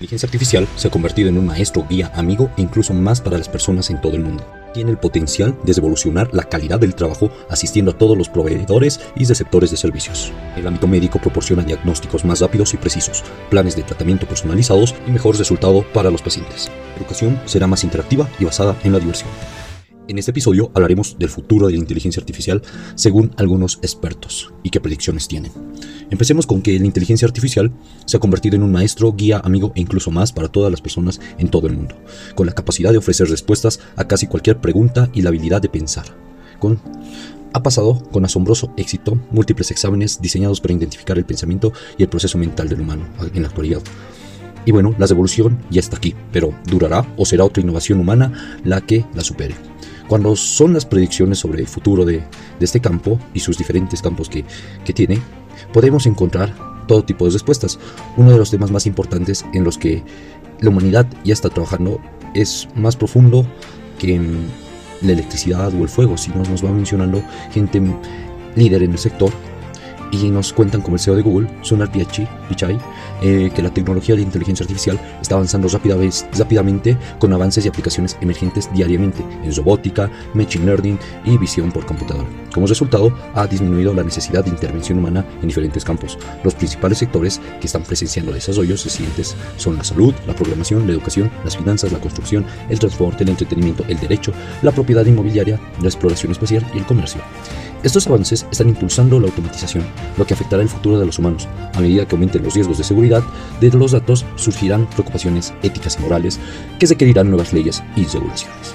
Inteligencia artificial se ha convertido en un maestro, guía, amigo e incluso más para las personas en todo el mundo. Tiene el potencial de evolucionar la calidad del trabajo asistiendo a todos los proveedores y receptores de servicios. El ámbito médico proporciona diagnósticos más rápidos y precisos, planes de tratamiento personalizados y mejor resultado para los pacientes. La educación será más interactiva y basada en la diversión. En este episodio hablaremos del futuro de la inteligencia artificial según algunos expertos y qué predicciones tienen. Empecemos con que la inteligencia artificial se ha convertido en un maestro, guía, amigo e incluso más para todas las personas en todo el mundo, con la capacidad de ofrecer respuestas a casi cualquier pregunta y la habilidad de pensar. Con ha pasado con asombroso éxito múltiples exámenes diseñados para identificar el pensamiento y el proceso mental del humano en la actualidad. Y bueno, la revolución ya está aquí, pero ¿durará o será otra innovación humana la que la supere? Cuando son las predicciones sobre el futuro de, este campo y sus diferentes campos que, tiene, podemos encontrar todo tipo de respuestas. Uno de los temas más importantes en los que la humanidad ya está trabajando es más profundo que la electricidad o el fuego, si nos, nos va mencionando gente líder en el sector y nos cuentan como el CEO de Google, Sunar Pichai, eh, que la tecnología de inteligencia artificial está avanzando rápidamente con avances y aplicaciones emergentes diariamente en robótica, machine learning y visión por computadora. Como resultado, ha disminuido la necesidad de intervención humana en diferentes campos. Los principales sectores que están presenciando desarrollos siguientes son la salud, la programación, la educación, las finanzas, la construcción, el transporte, el entretenimiento, el derecho, la propiedad inmobiliaria, la exploración espacial y el comercio. Estos avances están impulsando la automatización, lo que afectará el futuro de los humanos. A medida que aumenten los riesgos de seguridad de los datos, surgirán preocupaciones éticas y morales que requerirán nuevas leyes y regulaciones.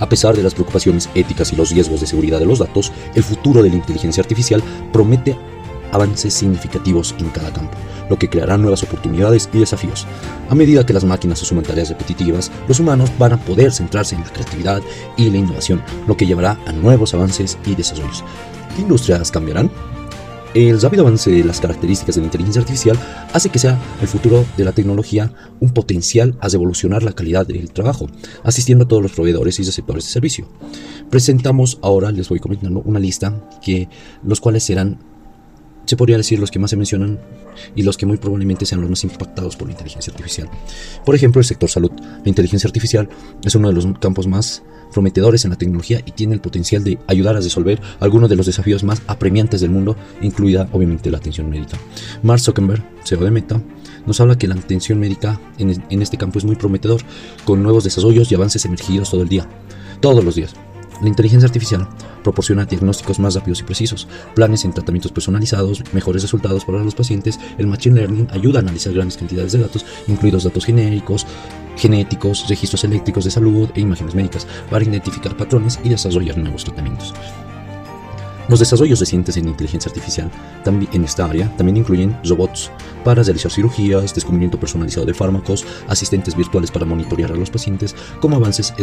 A pesar de las preocupaciones éticas y los riesgos de seguridad de los datos, el futuro de la inteligencia artificial promete avances significativos en cada campo lo que creará nuevas oportunidades y desafíos. A medida que las máquinas asuman tareas repetitivas, los humanos van a poder centrarse en la creatividad y la innovación, lo que llevará a nuevos avances y desarrollos. ¿Qué industrias cambiarán? El rápido avance de las características de la inteligencia artificial hace que sea el futuro de la tecnología un potencial a revolucionar la calidad del trabajo, asistiendo a todos los proveedores y receptores de servicio. Presentamos ahora, les voy comentando una lista que los cuales serán se podría decir los que más se mencionan y los que muy probablemente sean los más impactados por la inteligencia artificial. Por ejemplo, el sector salud. La inteligencia artificial es uno de los campos más prometedores en la tecnología y tiene el potencial de ayudar a resolver algunos de los desafíos más apremiantes del mundo, incluida obviamente la atención médica. Mark Zuckerberg, CEO de Meta, nos habla que la atención médica en, en este campo es muy prometedor, con nuevos desarrollos y avances emergidos todo el día, todos los días. La inteligencia artificial proporciona diagnósticos más rápidos y precisos, planes en tratamientos personalizados, mejores resultados para los pacientes. El Machine Learning ayuda a analizar grandes cantidades de datos, incluidos datos genéricos, genéticos, registros eléctricos de salud e imágenes médicas, para identificar patrones y desarrollar nuevos tratamientos. Los desarrollos recientes en inteligencia artificial también en esta área también incluyen robots para realizar cirugías, descubrimiento personalizado de fármacos, asistentes virtuales para monitorear a los pacientes, como avances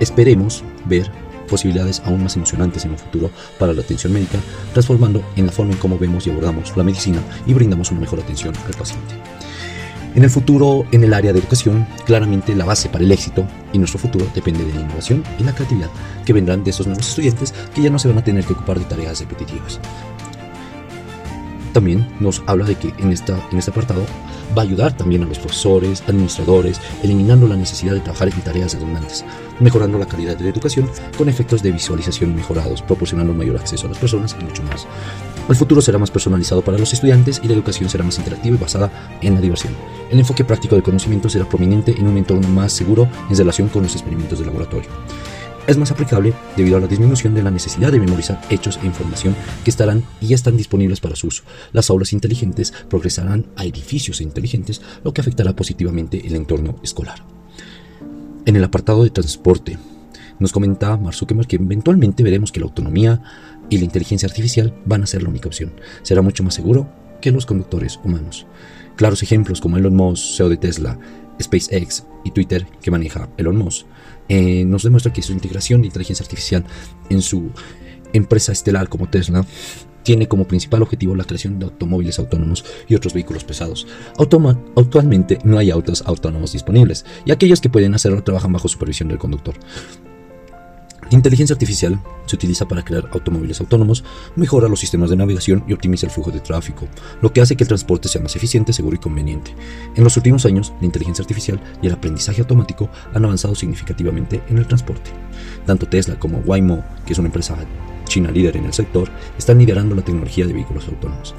Esperemos ver posibilidades aún más emocionantes en un futuro para la atención médica, transformando en la forma en cómo vemos y abordamos la medicina y brindamos una mejor atención al paciente. En el futuro, en el área de educación, claramente la base para el éxito y nuestro futuro depende de la innovación y la creatividad que vendrán de esos nuevos estudiantes que ya no se van a tener que ocupar de tareas repetitivas. También nos habla de que en, esta, en este apartado va a ayudar también a los profesores, administradores, eliminando la necesidad de trabajar en tareas redundantes, mejorando la calidad de la educación con efectos de visualización mejorados, proporcionando mayor acceso a las personas y mucho más. El futuro será más personalizado para los estudiantes y la educación será más interactiva y basada en la diversión. El enfoque práctico del conocimiento será prominente en un entorno más seguro en relación con los experimentos de laboratorio es más aplicable debido a la disminución de la necesidad de memorizar hechos e información que estarán y están disponibles para su uso. Las aulas inteligentes progresarán a edificios inteligentes, lo que afectará positivamente el entorno escolar. En el apartado de transporte, nos comenta Mark Zuckerberg que eventualmente veremos que la autonomía y la inteligencia artificial van a ser la única opción. Será mucho más seguro que los conductores humanos. Claros ejemplos como Elon Musk, CEO de Tesla, SpaceX y Twitter que maneja Elon Musk eh, nos demuestra que su integración de inteligencia artificial en su empresa estelar como Tesla tiene como principal objetivo la creación de automóviles autónomos y otros vehículos pesados. actualmente no hay autos autónomos disponibles y aquellos que pueden hacerlo trabajan bajo supervisión del conductor. Inteligencia artificial se utiliza para crear automóviles autónomos, mejora los sistemas de navegación y optimiza el flujo de tráfico, lo que hace que el transporte sea más eficiente, seguro y conveniente. En los últimos años, la inteligencia artificial y el aprendizaje automático han avanzado significativamente en el transporte. Tanto Tesla como Waymo, que es una empresa china líder en el sector, están liderando la tecnología de vehículos autónomos.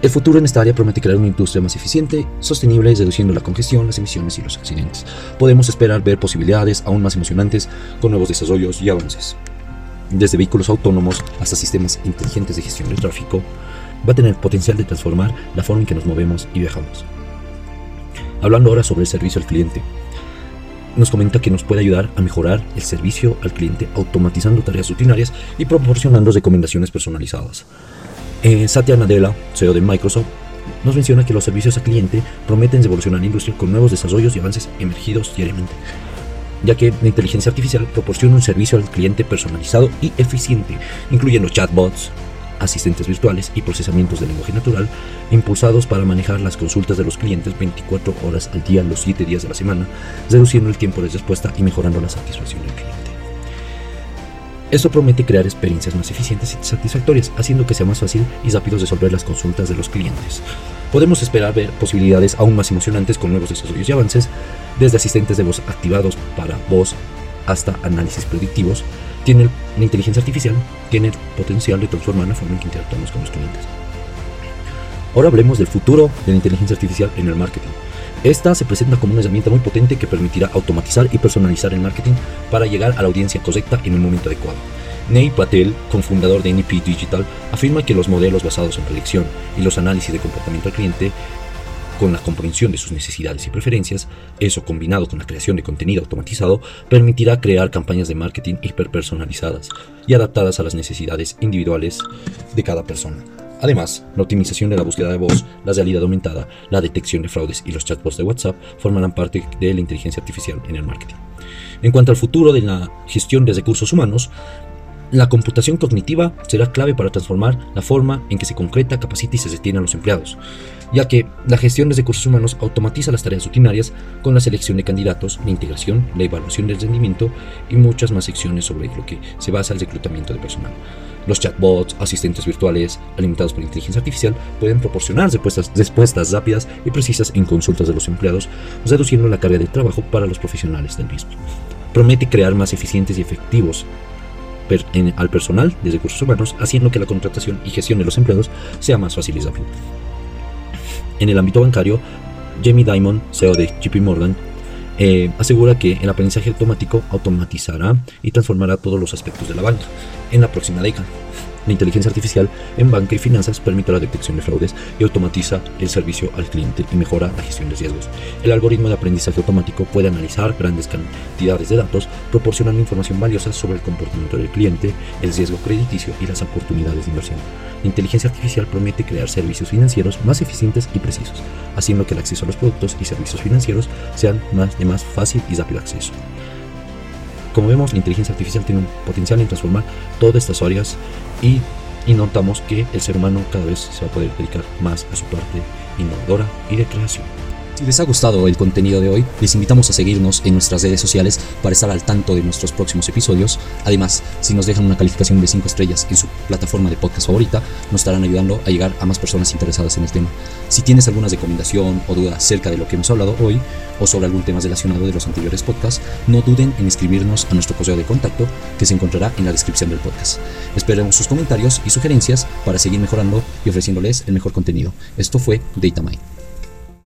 El futuro en esta área promete crear una industria más eficiente, sostenible, reduciendo la congestión, las emisiones y los accidentes. Podemos esperar ver posibilidades aún más emocionantes con nuevos desarrollos y avances. Desde vehículos autónomos hasta sistemas inteligentes de gestión del tráfico, va a tener potencial de transformar la forma en que nos movemos y viajamos. Hablando ahora sobre el servicio al cliente, nos comenta que nos puede ayudar a mejorar el servicio al cliente automatizando tareas rutinarias y proporcionando recomendaciones personalizadas. Eh, Satya Nadella, CEO de Microsoft, nos menciona que los servicios al cliente prometen evolucionar la industria con nuevos desarrollos y avances emergidos diariamente, ya que la inteligencia artificial proporciona un servicio al cliente personalizado y eficiente, incluyendo chatbots, asistentes virtuales y procesamientos de lenguaje natural, impulsados para manejar las consultas de los clientes 24 horas al día, los 7 días de la semana, reduciendo el tiempo de respuesta y mejorando la satisfacción del cliente. Esto promete crear experiencias más eficientes y satisfactorias, haciendo que sea más fácil y rápido resolver las consultas de los clientes. Podemos esperar ver posibilidades aún más emocionantes con nuevos desarrollos y avances, desde asistentes de voz activados para voz hasta análisis predictivos. Tiene la inteligencia artificial tiene el potencial de transformar la forma en que interactuamos con los clientes. Ahora hablemos del futuro de la inteligencia artificial en el marketing. Esta se presenta como una herramienta muy potente que permitirá automatizar y personalizar el marketing para llegar a la audiencia correcta en el momento adecuado. Ney Patel, cofundador de NP Digital, afirma que los modelos basados en predicción y los análisis de comportamiento del cliente con la comprensión de sus necesidades y preferencias, eso combinado con la creación de contenido automatizado, permitirá crear campañas de marketing hiperpersonalizadas y adaptadas a las necesidades individuales de cada persona. Además, la optimización de la búsqueda de voz, la realidad aumentada, la detección de fraudes y los chatbots de WhatsApp formarán parte de la inteligencia artificial en el marketing. En cuanto al futuro de la gestión de recursos humanos, la computación cognitiva será clave para transformar la forma en que se concreta, capacita y se detiene a los empleados, ya que la gestión de recursos humanos automatiza las tareas rutinarias con la selección de candidatos, la integración, la evaluación del rendimiento y muchas más secciones sobre lo que se basa el reclutamiento de personal. Los chatbots, asistentes virtuales, alimentados por inteligencia artificial, pueden proporcionar respuestas, respuestas rápidas y precisas en consultas de los empleados, reduciendo la carga de trabajo para los profesionales del mismo. Promete crear más eficientes y efectivos al personal de recursos humanos, haciendo que la contratación y gestión de los empleados sea más fácil y rápido. En el ámbito bancario, Jamie Dimon, CEO de JP Morgan, eh, asegura que el aprendizaje automático automatizará y transformará todos los aspectos de la banca en la próxima década. La inteligencia artificial en banca y finanzas permite la detección de fraudes y automatiza el servicio al cliente y mejora la gestión de riesgos. El algoritmo de aprendizaje automático puede analizar grandes cantidades de datos, proporcionando información valiosa sobre el comportamiento del cliente, el riesgo crediticio y las oportunidades de inversión. La inteligencia artificial promete crear servicios financieros más eficientes y precisos, haciendo que el acceso a los productos y servicios financieros sean más de más fácil y rápido acceso. Como vemos, la inteligencia artificial tiene un potencial en transformar todas estas áreas y, y notamos que el ser humano cada vez se va a poder dedicar más a su parte innovadora y de creación. Si les ha gustado el contenido de hoy, les invitamos a seguirnos en nuestras redes sociales para estar al tanto de nuestros próximos episodios. Además, si nos dejan una calificación de 5 estrellas en su plataforma de podcast favorita, nos estarán ayudando a llegar a más personas interesadas en el tema. Si tienes alguna recomendación o duda acerca de lo que hemos hablado hoy o sobre algún tema relacionado de los anteriores podcasts, no duden en escribirnos a nuestro correo de contacto que se encontrará en la descripción del podcast. Esperemos sus comentarios y sugerencias para seguir mejorando y ofreciéndoles el mejor contenido. Esto fue DataMind.